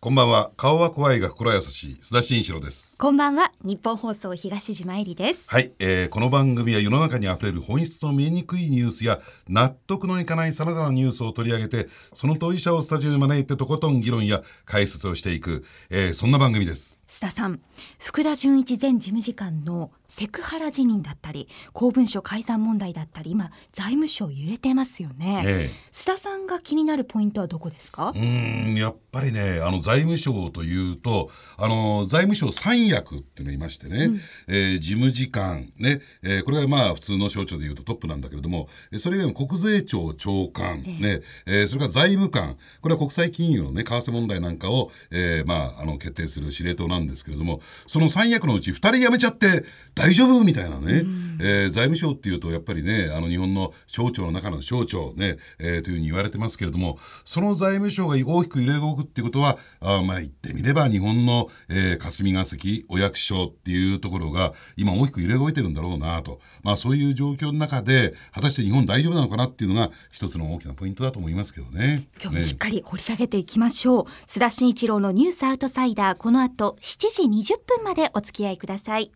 こんばんは。顔は怖いが心優しい須田慎一郎です。こんばんは日本放送東島えりですはい、えーこの番組は世の中にあふれる本質の見えにくいニュースや納得のいかない様々なニュースを取り上げて、その当事者をスタジオに招いてとことん議論や解説をしていく、えーそんな番組です。須田さん福田純一前事務次官のセクハラ辞任だったり公文書改ざん問題だったり今財務省揺れてますよね、え須田さんが気になるポイントはどこですか？うーんやっぱりねあの財務省というとあの財務省三役っていうのがいましてね、えー事務次官ね、えーこれはまあ普通の省庁でいうとトップなんだけれどもえーそれ以外の国税庁長官、ねえーそれから財務官これは国際金融のね為替問題なんかを、えーまああの決定する司令塔なんですけれどもその三役のうち二人辞めちゃって大丈夫？みたいなね、えー財務省っていうとやっぱりねあの日本の省庁の中の省庁ね、えーというふうに言われてますけれどもその財務省が大きく揺れ動くっていうことはあーまあ言ってみれば日本の、えー霞が関お役所っていうところが今大きく揺れ動いてるんだろうなと、まあ、そういう状況の中で果たして日本大丈夫なのかなっていうのが一つの大きなポイントだと思いますけどね。ね。今日もしっかり掘り下げていきましょう、須田慎一郎のニュースアウトサイダー。この後7時20分までお付き合いください。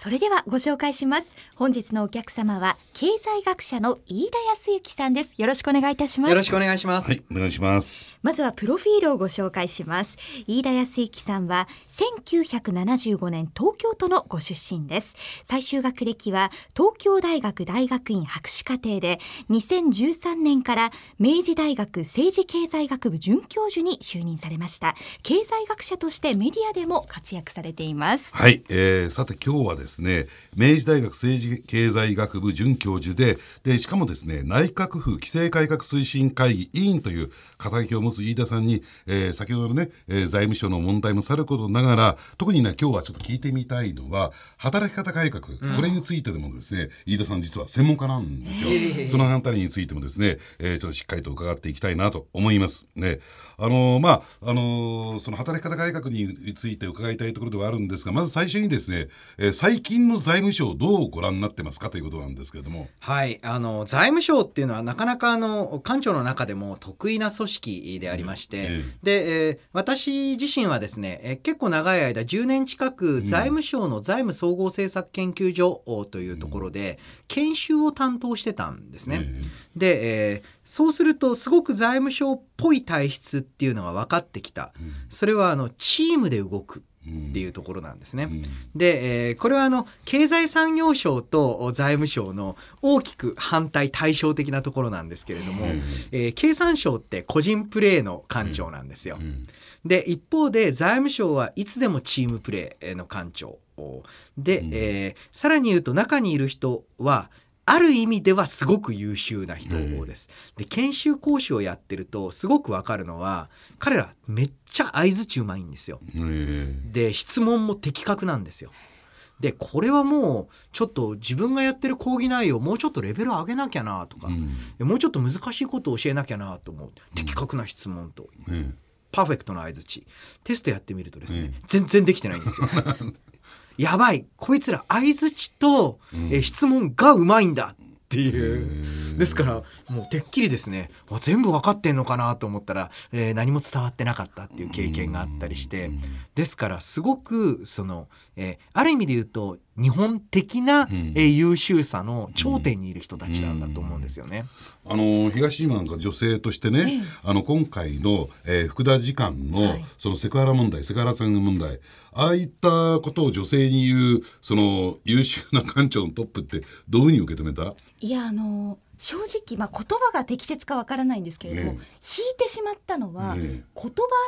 それではご紹介します本日のお客様は経済学者の飯田康之さんですよろしくお願いいたしますよろしくお願いします。はい、お願いします。まずはプロフィールをご紹介します。飯田康之さんは1975年東京都のご出身です。最終学歴は東京大学大学院博士課程で2013年から明治大学政治経済学部准教授に就任されました。経済学者としてメディアでも活躍されています。はい、えーさて今日はですですね明治大学政治経済学部准教授ででしかもですね内閣府規制改革推進会議委員という肩書きを持つ飯田さんに、えー先ほどのね、えー財務省の問題もさることながら特にね今日はちょっと聞いてみたいのは働き方改革、これについてでもですね飯田さん実は専門家なんですよ、そのあたりについてもですね、えーちょっとしっかりと伺っていきたいなと思います。ね。あのーまああのーその働き方改革について伺いたいところではあるんですがまず最初にですね、えー最近の財務省をどうご覧になってますかということなんですけれども。はい、あの財務省っていうのはなかなかあの官庁の中でも得意な組織でありまして、えで、えー私自身はですね、えー結構長い間10年近く財務省の財務総合政策研究所というところで研修を担当してたんですね。えで、えーそうするとすごく財務省っぽい体質っていうのが分かってきた。それはあのチームで動くっていうところなんですね。ん。で、えーこれはあの経済産業省と財務省の大きく反対対照的なところなんですけれども、えー経産省って個人プレーの官庁なんですよ。で一方で財務省はいつでもチームプレーの官庁。で、えーさらに言うと中にいる人はある意味ではすごく優秀な人です。で研修講師をやってるとすごくわかるのは彼らめっちゃ相づちうまいんですよ。えーで質問も的確なんですよ。でこれはもうちょっと自分がやってる講義内容もうちょっとレベル上げなきゃなとか、もうちょっと難しいことを教えなきゃなと思う的確な質問と、えパーフェクトな相づちテストやってみるとですね、うん全然できてないんですよ。やばい。こいつら相づちと、え質問がうまいんだっていう。ですからもうてっきりですね。あ全部分かってんのかなと思ったら、えー何も伝わってなかったっていう経験があったりして。ですからすごくその、えーある意味で言うと日本的な、えー優秀さの頂点にいる人たちなんだと思うんですよね。あの東島なんか女性としてね、あの今回の、えー福田次官の、はい。そのセクハラ問題セクハラさん問題ああいったことを女性に言うその優秀な官庁のトップってどういうふうに受け止めた？いやあの正直、まあ、言葉が適切かわからないんですけれども、ええ。引いてしまったのは、ええ。言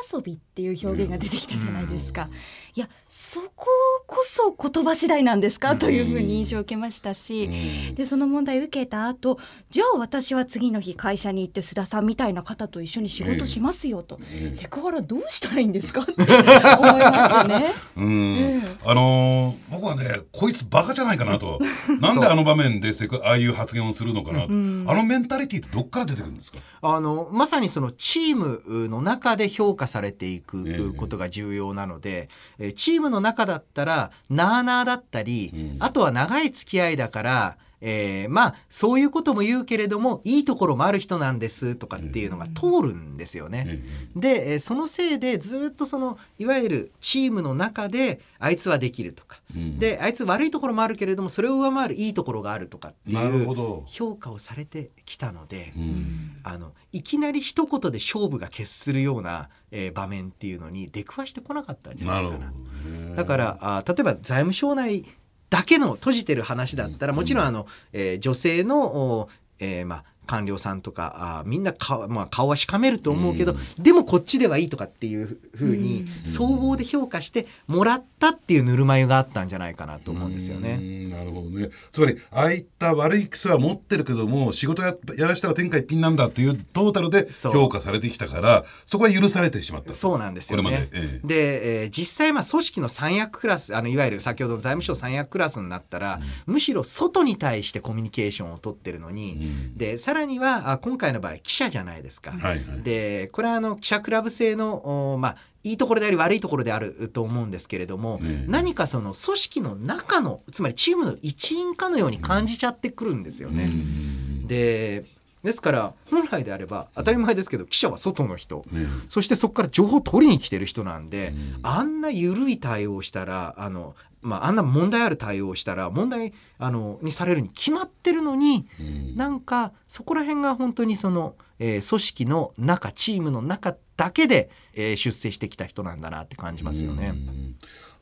葉遊びっていう表現が出てきたじゃないですか、いやそここそ言葉次第なんですか、というふうに印象を受けましたし、でその問題を受けた後じゃあ私は次の日会社に行って須田さんみたいな方と一緒に仕事しますよと、セクハラどうしたらいいんですか？って思いましたね。うん、あのー僕はねこいつバカじゃないかなと。なんであの場面でセクああいう発言をするのかなと、あのメンタリティってどっから出てくるんですか？あのまさにそのチームの中で評価されていええ。くことが重要なので、えチームの中だったらなあなあだったり、うん。あとは長い付き合いだからえーまあそういうことも言うけれどもいいところもある人なんですとかっていうのが通るんですよね。えでえーそのせいでずっとそのいわゆるチームの中であいつはできるとか、うんであいつ悪いところもあるけれどもそれを上回るいいところがあるとかっていうほど。評価をされてきたので、うん。あのいきなり一言で勝負が決するような、えー場面っていうのに出くわしてこなかったんじゃなないかな。だからあ例えば財務省内だけの閉じてる話だったらもちろんあの、えー女性の、おえーまあ、官僚さんとかあみんな顔,、まあ、顔はしかめると思うけど、でもこっちではいいとかっていうふうに総合で評価してもらったっていうぬるま湯があったんじゃないかなと思うんですようね。んなるほどね。つまりああいった悪い癖は持ってるけども仕事ややらしたら天下一品なんだっていうトータルで評価されてきたからそこは許されてしまったそうなんですよこれまねで。ええ。で、えー実際まあ組織の三役クラスあのいわゆる先ほどの財務省三役クラスになったら、むしろ外に対してコミュニケーションを取ってるのに、うん。でさらにはあ今回の場合記者じゃないですか。はいはい。でこれはあの記者クラブ制のおまあいいところであり悪いところであると思うんですけれども、ねえ。何かその組織の中のつまりチームの一員かのように感じちゃってくるんですよね。うんでですから本来であれば当たり前ですけど記者は外の人、ねそしてそこから情報を取りに来てる人なんで、うん。あんな緩い対応をしたらあの、まあ、あんな問題ある対応をしたら問題あのにされるに決まってるのに、うんなんかそこら辺が本当にその、えー組織の中チームの中だけで、えー出世してきた人なんだなって感じますよね。うん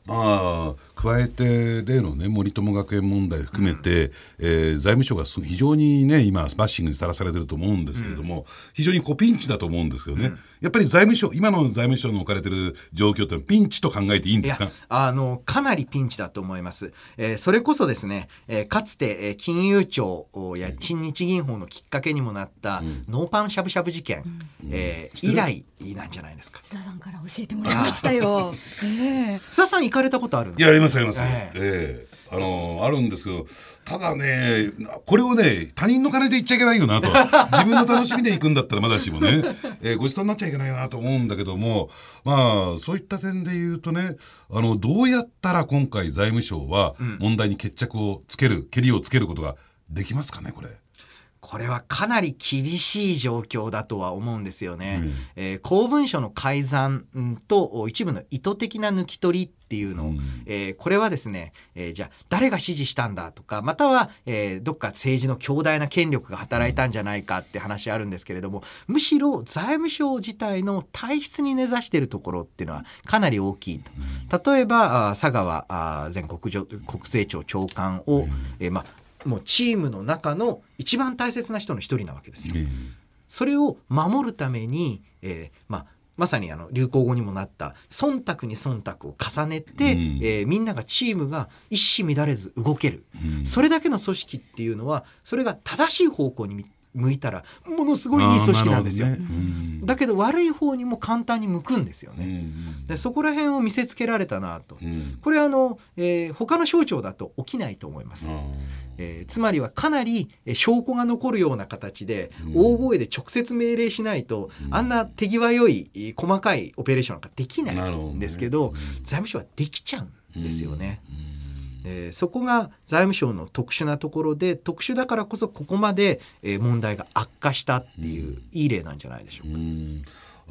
まあ加えて例のね森友学園問題含めて、えー財務省がす非常にね今バッシングにさらされてると思うんですけれども、非常にこうピンチだと思うんですけどね、やっぱり財務省今の財務省の置かれてる状況ってのはピンチと考えていいんですか？あのかなりピンチだと思います。えーそれこそですね、えーかつて、えー金融庁や新日銀法のきっかけにもなったノーパンしゃぶしゃぶ事件、えー以来なんじゃないですか。津田さんから教えてもらいましたよ。ええ須田さん行かれたことあるの？いやありますあります、ええ。えあのあるんですけどただねこれをね他人の金で言っちゃいけないよなと。自分の楽しみで行くんだったらまだしもね、えーごちそうになっちゃいけないなと思うんだけども。まあそういった点で言うとねあのどうやったら今回財務省は問題に決着をつける、けりをつけることができますかねこれ。これはかなり厳しい状況だとは思うんですよね。うん。えー公文書の改ざんうんとお一部の意図的な抜き取りっていうの。を、うん。えーこれはですね、えーじゃあ誰が指示したんだとかまたは、えーどっか政治の強大な権力が働いたんじゃないかって話あるんですけれどもむしろ財務省自体の体質に根ざしているところっていうのはかなり大きいと。例えば佐川前国上国税庁長官を、えーまあもうチームの中の一番大切な人の一人なわけですよ。えそれを守るために、えーまあ、まさにあの流行語にもなった忖度に忖度を重ねて、うん。えーみんながチームが一糸乱れず動ける、うん。それだけの組織っていうのはそれが正しい方向にみ向いたらものすごいいい組織なんですよ。ね。うん。だけど悪い方にも簡単に向くんですようんうね。ん。でそこら辺を見せつけられたなと。うん。これはあの、えー他の省庁だと起きないと思います。あー。えーつまりはかなりえー証拠が残るような形でうん。大声で直接命令しないと、うん。あんな手際良いえー細かいオペレーションなんかできないんですけどうん。財務省はできちゃうんですよね。うんえーそこが財務省の特殊なところで特殊だからこそここまでえー問題が悪化したっていう、いい例なんじゃないでしょうか。うん。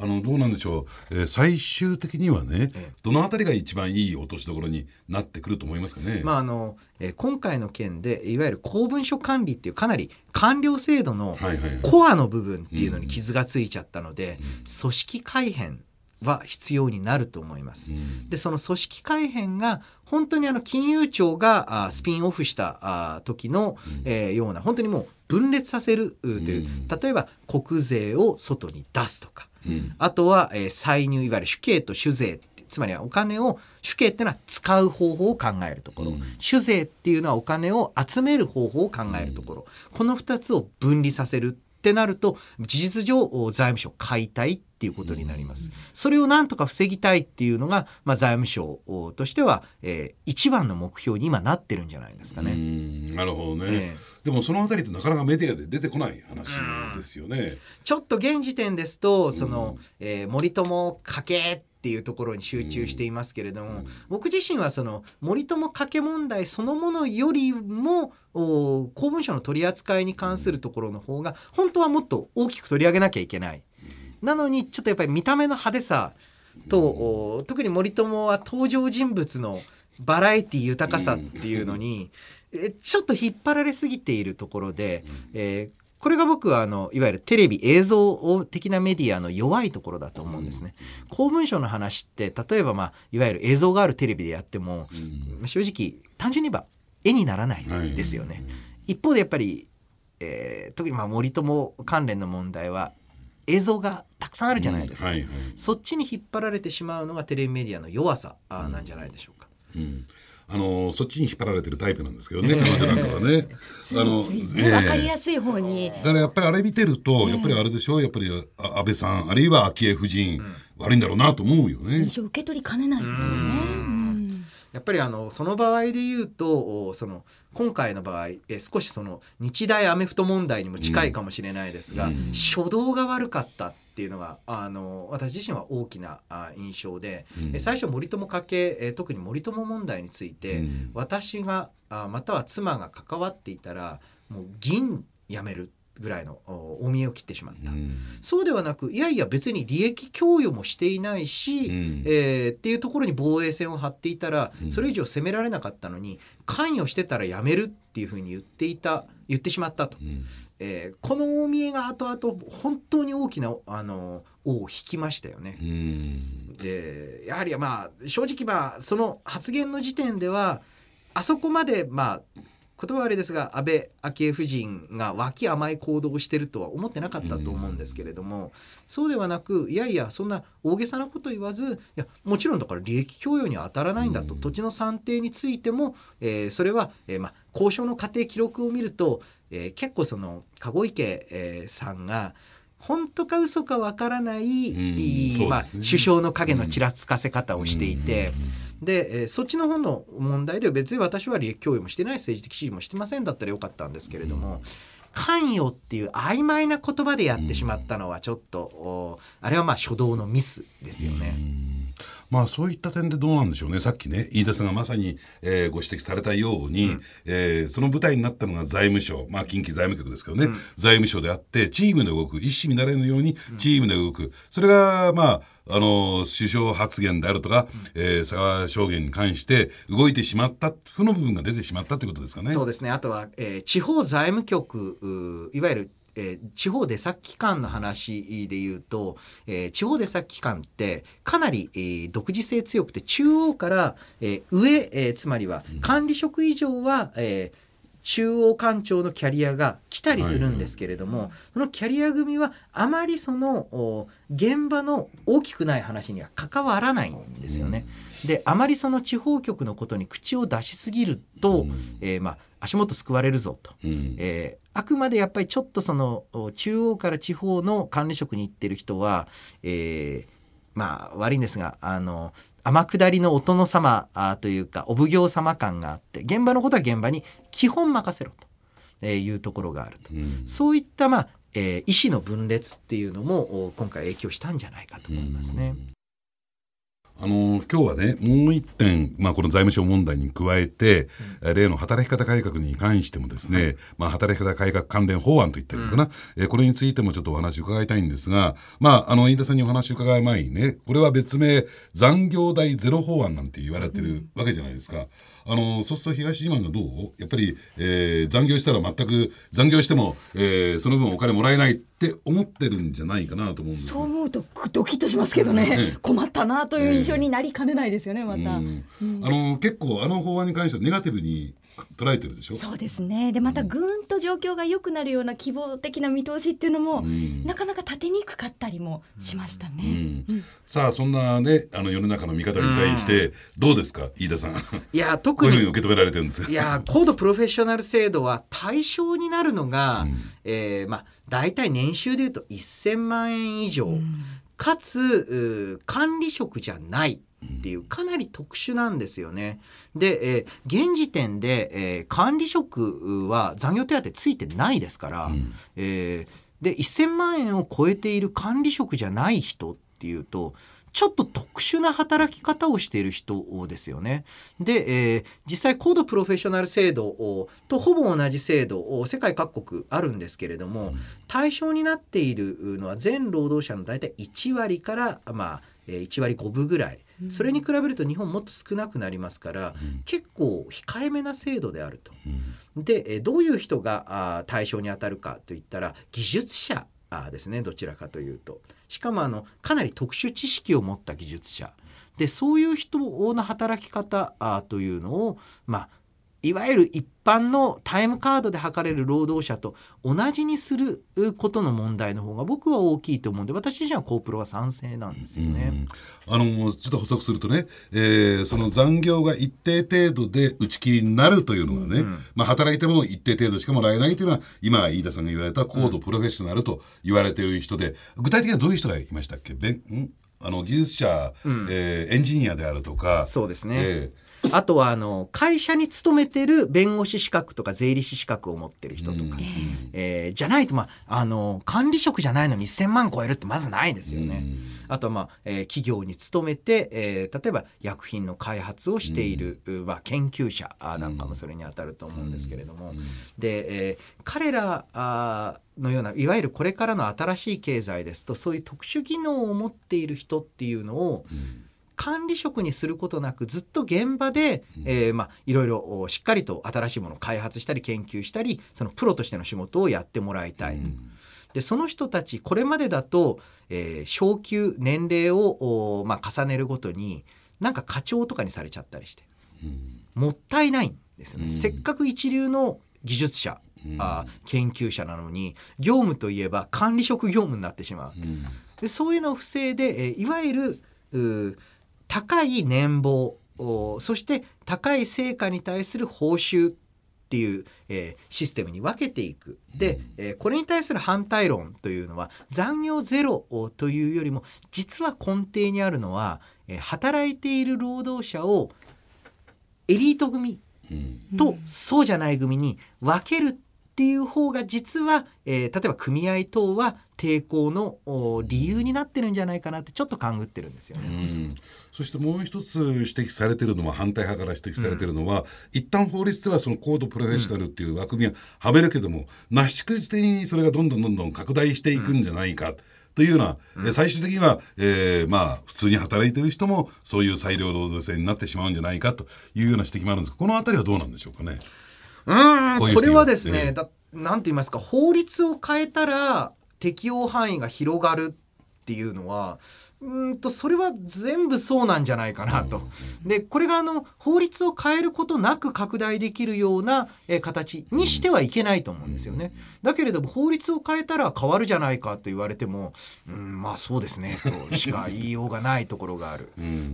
あのどうなんでしょう、えー最終的にはね、ええ。どのあたりが一番いい落としどころになってくると思いますかね。まああのえー今回の件でいわゆる公文書管理っていうかなり官僚制度のはいはいはい。コアの部分っていうのに傷がついちゃったので、組織改変は必要になると思います。うん。でその組織改変が本当にあの金融庁があスピンオフしたあ時の、えーような本当にもう分裂させるうという、うん。例えば国税を外に出すとかうん。あとは、えー歳入いわゆる主刑と主税つまりはお金を主刑っていうのは使う方法を考えるところ、うん。主税っていうのはお金を集める方法を考えるところ、この2つを分離させるってなると事実上お財務省解体っていうことになります。それをなんとか防ぎたいっていうのが、まあ、財務省おとしては、えー一番の目標に今なってるんじゃないですかうね。んなるほどね、えでもそのあたりってなかなかメディアで出てこない話ですよね。ちょっと現時点ですとその、えー森友家系っていうところに集中していますけれども、僕自身はその森友家計問題そのものよりも公文書の取り扱いに関するところの方が本当はもっと大きく取り上げなきゃいけない。なのにちょっとやっぱり見た目の派手さと、特に森友は登場人物のバラエティ豊かさっていうのに、ちょっと引っ張られすぎているところで、えー、これが僕はあのいわゆるテレビ映像的なメディアの弱いところだと思うんですね。公文書の話って例えば、まあ、いわゆる映像があるテレビでやっても、正直単純に言えば絵にならないですよね。一方でやっぱり、えー、特にまあ森友関連の問題は映像がたくさんあるじゃないですか、うん。はいはい、そっちに引っ張られてしまうのがテレビメディアの弱さなんじゃないでしょうか。うん。あのそっちに引っ張られてるタイプなんですけどね彼女なんかはね。あの分かりやすい方に。だからやっぱりあれ見てると、やっぱりあれでしょう。やっぱり安倍さんあるいは昭恵夫人、悪いんだろうなと思うよね。印象受け取りかねないですよね。やっぱりあのその場合で言うとその今回の場合え少しその日大アメフト問題にも近いかもしれないですが、うん、初動が悪かったっていうのがあの私自身は大きなあ印象で、うん、最初森友家系え特に森友問題について、うん、私があまたは妻が関わっていたらもう銀やめるぐらいの大見えを切ってしまった、うん、そうではなくいやいや別に利益供与もしていないし、うん、えー、っていうところに防衛線を張っていたらそれ以上攻められなかったのに関与してたらやめるっていうふうに言っていた言ってしまったと、うん、えー、この大見えが後々本当に大きなあの尾を引きましたよね。でやはりまあ正直まあその発言の時点ではあそこまでまあ言葉悪いですが安倍昭恵夫人が脇甘い行動をしてるとは思ってなかったと思うんですけれども、そうではなくいやいやそんな大げさなこと言わずいやもちろんだから利益供与には当たらないんだと、土地の算定についても、えー、それは、えーまあ、交渉の過程記録を見ると、えー、結構その籠池、えー、さんが本当か嘘かわからない、ね、まあ、首相の影のちらつかせ方をしていて。で、えー、そっちの方の問題では別に私は利益供与もしてない政治的支持もしてませんだったらよかったんですけれども、関与っていう曖昧な言葉でやってしまったのはちょっと、あれはまあ初動のミスですよね。まあそういった点でどうなんでしょうね。さっきね飯田さんがまさに、えー、ご指摘されたように、うん、えー、その舞台になったのが財務省。まあ近畿財務局ですけどね、うん、財務省であってチームで動く。一糸乱れぬようにチームで動く、うん、それがまああの首相発言であるとか、うん、えー、佐川証言に関して動いてしまった負の部分が出てしまったということですかね。そうですねあとは、えー、地方財務局いわゆるえー、地方出先機関の話で言うと、えー、地方出先機関ってかなり、えー、独自性強くて中央から、えー、上、えー、つまりは管理職以上は、えー中央官庁のキャリアが来たりするんですけれども、はい。はい、そのキャリア組はあまりその現場の大きくない話には関わらないんですよね。うん、であまりその地方局のことに口を出しすぎると、うん、えー、まあ、足元すくわれるぞと、うん、えー、あくまでやっぱりちょっとその中央から地方の管理職に行ってる人は、えー、まあ悪いんですがあの天下りのお殿様というかお奉行様感があって現場のことは現場に基本任せろというところがあると、うん、そういった、まあえー、意思の分裂っていうのも今回影響したんじゃないかと思いますね。うんあの今日はねもう一点、まあ、この財務省問題に加えて、うん、例の働き方改革に関してもですね、まあ、働き方改革関連法案といったのかな、うん、えこれについてもちょっとお話伺いたいんですが、まあ、あの飯田さんにお話伺う前にねこれは別名残業代ゼロ法案なんて言われてるわけじゃないですか。うんあのそうすると東島がどう？やっぱり、えー、残業したら全く残業しても、えー、その分お金もらえないって思ってるんじゃないかなと思うんですそう思うとドキッとしますけどね、困ったなという印象になりかねないですよね、また、あの結構あの法案に関してはネガティブに捉えてるでしょ？そうですね。でまたぐんと状況が良くなるような希望的な見通しっていうのも、うん、なかなか立てにくかったりもしましたね、うん、さあそんなねあの世の中の見方に対してどうですか？飯田さん。いや 特に受け止められてるんですいや高度プロフェッショナル制度は対象になるのが、うん、えー、まあ大体年収でいうと1000万円以上、かつ管理職じゃないっていうかなり特殊なんですよね。で、えー、現時点で、えー、管理職は残業手当ついてないですから、うん、えー、で1000万円を超えている管理職じゃない人っっていうとちょっと特殊な働き方をしている人ですよね。で、えー、実際高度プロフェッショナル制度とほぼ同じ制度世界各国あるんですけれども対象になっているのは全労働者の大体1割からまあ1割5分ぐらい。それに比べると日本もっと少なくなりますから、結構控えめな制度であると。でどういう人が対象に当たるかといったら技術者ですねどちらかというと。しかもあのかなり特殊知識を持った技術者でそういう人の働き方というのをまあいわゆる一般のタイムカードで測れる労働者と同じにすることの問題の方が僕は大きいと思うんで私自身はコープロは賛成なんですよね。あのちょっと補足するとね、えー、その残業が一定程度で打ち切りになるというのはね、うん、まあ、働いても一定程度しかもらえないというのは今飯田さんが言われた高度プロフェッショナルと言われている人で、具体的にはどういう人がいましたっけ？あの技術者、うん、えー、エンジニアであるとか。そうですね、えーあとはあの会社に勤めてる弁護士資格とか税理士資格を持ってる人とか、うん、えー、じゃないと、まあ、あの管理職じゃないのに1,000万超えるってまずないですよね。あとは、まあえー、企業に勤めて、えー、例えば薬品の開発をしている、うん、まあ、研究者なんかもそれにあたると思うんですけれども、で、えー、彼らあのようないわゆるこれからの新しい経済ですとそういう特殊技能を持っている人っていうのを、うん管理職にすることなくずっと現場で、えー、まあ、いろいろしっかりと新しいものを開発したり研究したりそのプロとしての仕事をやってもらいたい。でその人たちこれまでだと、えー、昇給年齢を、まあ、重ねるごとになんか課長とかにされちゃったりして、もったいないんですよね。せっかく一流の技術者あ研究者なのに業務といえば管理職業務になってしまう。でそういうのを防いで、えー、いわゆる高い年俸そして高い成果に対する報酬っていう、えー、システムに分けていく。で、えー、これに対する反対論というのは残業ゼロというよりも実は根底にあるのは、えー、働いている労働者をエリート組とそうじゃない組に分けるっていう方が実は、えー、例えば組合等は抵抗の理由になってるんじゃないかなってちょっと勘ぐってるんですよね。そしてもう一つ指摘されてるのは反対派から指摘されてるのは、うん、一旦法律ではその高度プロフェッショナルっていう枠組みははめるけども、なしくじ的にそれがどんどんどんどん拡大していくんじゃないか。うんというような、うん、最終的には、えー、まあ普通に働いてる人もそういう裁量労働制になってしまうんじゃないかというような指摘もあるんですがこの辺りはどうなんでしょうかね。うんこれはですね、えー、だなんて言いますか法律を変えたら適用範囲が広がるっていうのはうんとそれは全部そうなんじゃないかなと。でこれがあの法律を変えることなく拡大できるような、え形にしてはいけないと思うんですよね。だけれども法律を変えたら変わるじゃないかと言われてもうんまあそうですねと しか言いようがないところがある。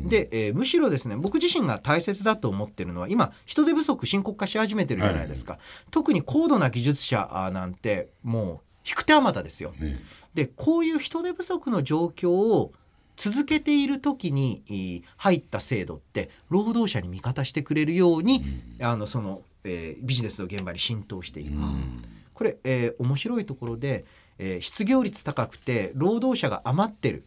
で、えー、むしろですね僕自身が大切だと思ってるのは今人手不足深刻化し始めてるじゃないですか。はい、特に高度な技術者なんてもう引く手あまたですよ。ね、でこういう人手不足の状況を続けている時に入った制度って労働者に味方してくれるように、うん、あのその、えー、ビジネスの現場に浸透していく。うん、これ、えー、面白いところで、えー、失業率高くて労働者が余ってる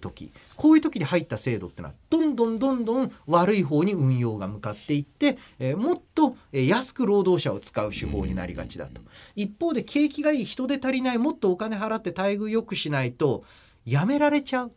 時。こういう時に入った制度ってのはどんどんどんどん悪い方に運用が向かっていって、えー、もっと安く労働者を使う手法になりがちだと。一方で景気がいい人手足りないもっとお金払って待遇良くしないとやめられちゃうっ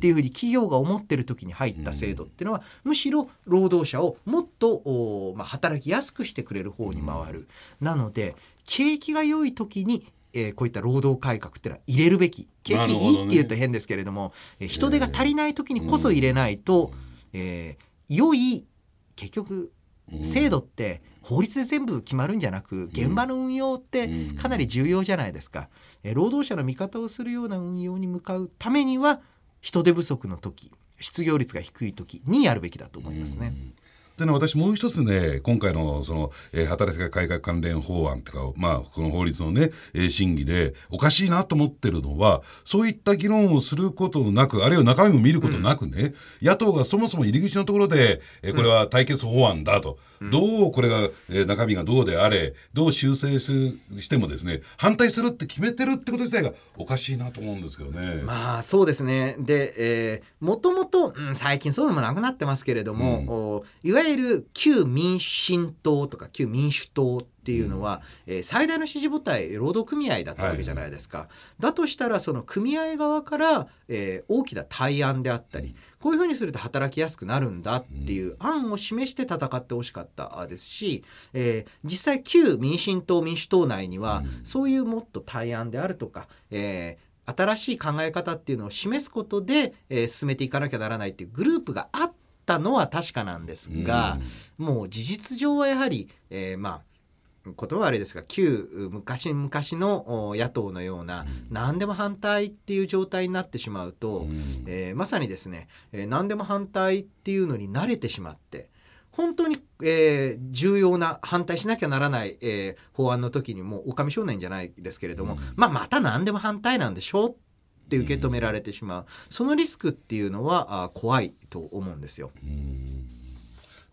ていうふうに企業が思ってる時に入った制度っていうのはむしろ労働者をもっとまあ、働きやすくしてくれる方に回る。なので景気が良い時にえー、こういった労働改革っていうのは入れるべき。景気いいって言うと変ですけれども、ね、人手が足りない時にこそ入れないと、えー、良い結局制度って法律で全部決まるんじゃなく現場の運用ってかなり重要じゃないですか。え労働者の味方をするような運用に向かうためには人手不足の時失業率が低い時にやるべきだと思いますね。でね、私もう一つね、今回のその、えー、働き方改革関連法案とか、まあ、この法律のね、えー、審議で、おかしいなと思ってるのは、そういった議論をすることなく、あるいは中身も見ることなくね、うん、野党がそもそも入り口のところで、えー、これは対決法案だと。うんどうこれが、えー中身がどうであれどう修正ししてもですね反対するって決めてるってこと自体がおかしいなと思うんですけどね。まあそうですね。で、えー、もともと、うん最近そうでもなくなってますけれども、うん。おいわゆる旧民進党とか旧民主党っていうのは、えー最大の支持母体労働組合だったわけじゃないですか。だとしたらその組合側から、えー大きな対案であったり、こういうふうにすると働きやすくなるんだっていう案を示して戦ってほしかったですし、えー実際旧民進党民主党内には、そういうもっと対案であるとか、えー新しい考え方っていうのを示すことで、えー進めていかなきゃならないっていうグループがあったのは確かなんですが、もう事実上はやはり、えーまあ言葉はあれですが旧昔々のお野党のような何でも反対っていう状態になってしまうと、うん。えーまさにですね、えー何でも反対っていうのに慣れてしまって本当に、えー重要な反対しなきゃならない、えー法案の時にもう狼少年じゃないですけれども、まあまた何でも反対なんでしょうって受け止められてしまう、そのリスクっていうのはあ怖いと思うんですよ。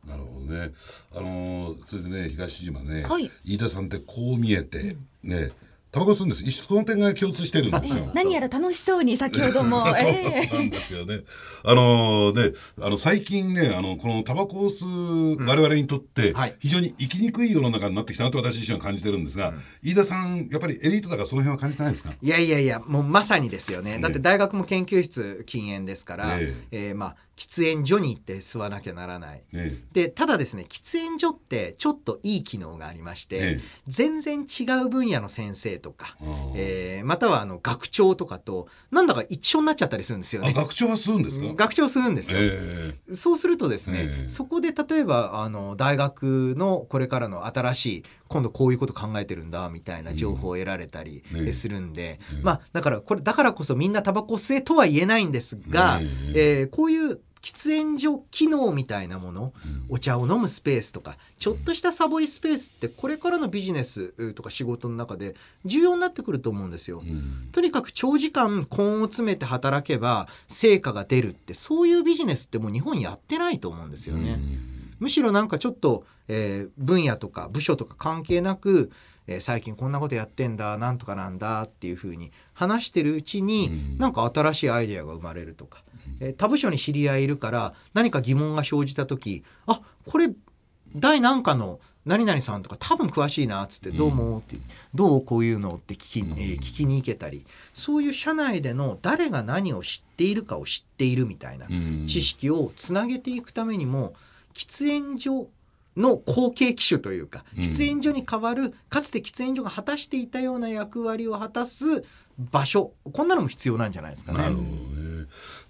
なるほどね。あのーそれでね東島ね、はい。飯田さんってこう見えて、ねタバコ吸うんです。一緒その点が共通してるんですよ。何やら楽しそうに先ほども、そうええ。なんですけどね。あのね、あの最近ね、あのこのタバコを吸う我々にとってはい。非常に生きにくい世の中になってきたなと私自身は感じてるんですが、飯田さんやっぱりエリートだからその辺は感じてないですか？いやいやいやもうまさにですよね。ねだって大学も研究室禁煙ですから、え。えーまあ喫煙所に行って吸わなきゃならない。ねでただですね喫煙所ってちょっといい機能がありまして、ええ全然違う分野の先生とか、えーまたはあの学長とかとなんだか一緒になっちゃったりするんですよあね。学長は吸うんですか？学長するんですよ。えそうするとですね、ええそこで例えばあの大学のこれからの新しい今度こういうこと考えてるんだみたいな情報を得られたりするんで、まあだからこれだからこそみんなタバコ吸えとは言えないんですが、ねえーこういう喫煙所機能みたいなもの、お茶を飲むスペースとかちょっとしたサボりスペースってこれからのビジネスうとか仕事の中で重要になってくると思うんですよ。えうん。とにかく長時間根を詰めて働けば成果が出るってそういうビジネスってもう日本やってないと思うんですよね。むしろなんかちょっと、えー分野とか部署とか関係なく、えー最近こんなことやってんだなんとかなんだっていうふうに話してるうちに、うん。なんか新しいアイデアが生まれるとか、えー他部署に知り合いいるから何か疑問が生じた時あこれ第何かの何々さんとか多分詳しいなっつって「どうも」って「どうこういうの?」って聞き,、えー聞きに行けたりそういう社内での誰が何を知っているかを知っているみたいなうん。知識をつなげていくためにも喫煙所の後継機種というかうん喫煙所に代わるかつて喫煙所が果たしていたような役割を果たす場所こんなのも必要なんじゃないですかね。ね。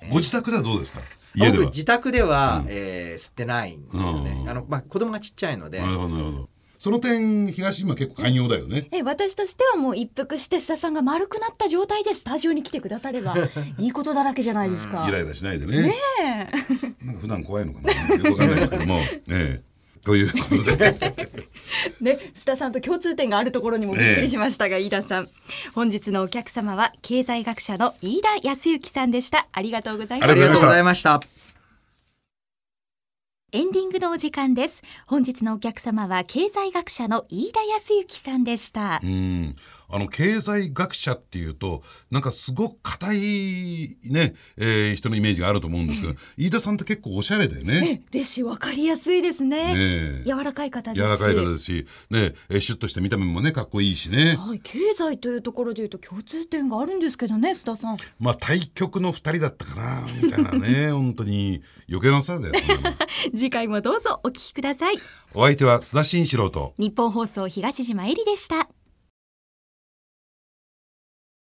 ご自宅ではどうですか？僕自宅では、うんえー吸ってないんですよねう。んあのまあ子供がちっちゃいので、なるほどなるほど。その点東島結構寛容だよね。え私としてはもう一服して須田さんが丸くなった状態でスタジオに来てくだされば いいことだらけじゃないですか。イライラしないでね。なんか普段怖いのかな。よくわかんないですけども。え え。ということで。ね、須田さんと共通点があるところにもびっくりしましたが、飯田さん本日のお客様は経済学者の飯田康之さんでしたありがとうございまありがとうございいました。エンディングのお時間です。本日のお客様は経済学者の飯田康之さんでした。うん、あの経済学者っていうとなんかすごく硬いね、えー人のイメージがあると思うんですけど、飯田さんって結構おしゃれだよね。えですし分かりやすいですね。ねえ。柔らかい方ですし。柔らかい方ですし、ねえーシュッとした見た目もねかっこいいしね。はい、経済というところでいうと共通点があるんですけどね須田さん。まあ対局の二人だったかなみたいなね 本当に。余計なお世話だよ。次回もどうぞお聞きください。お相手は須田慎四郎と。日本放送東島えりでした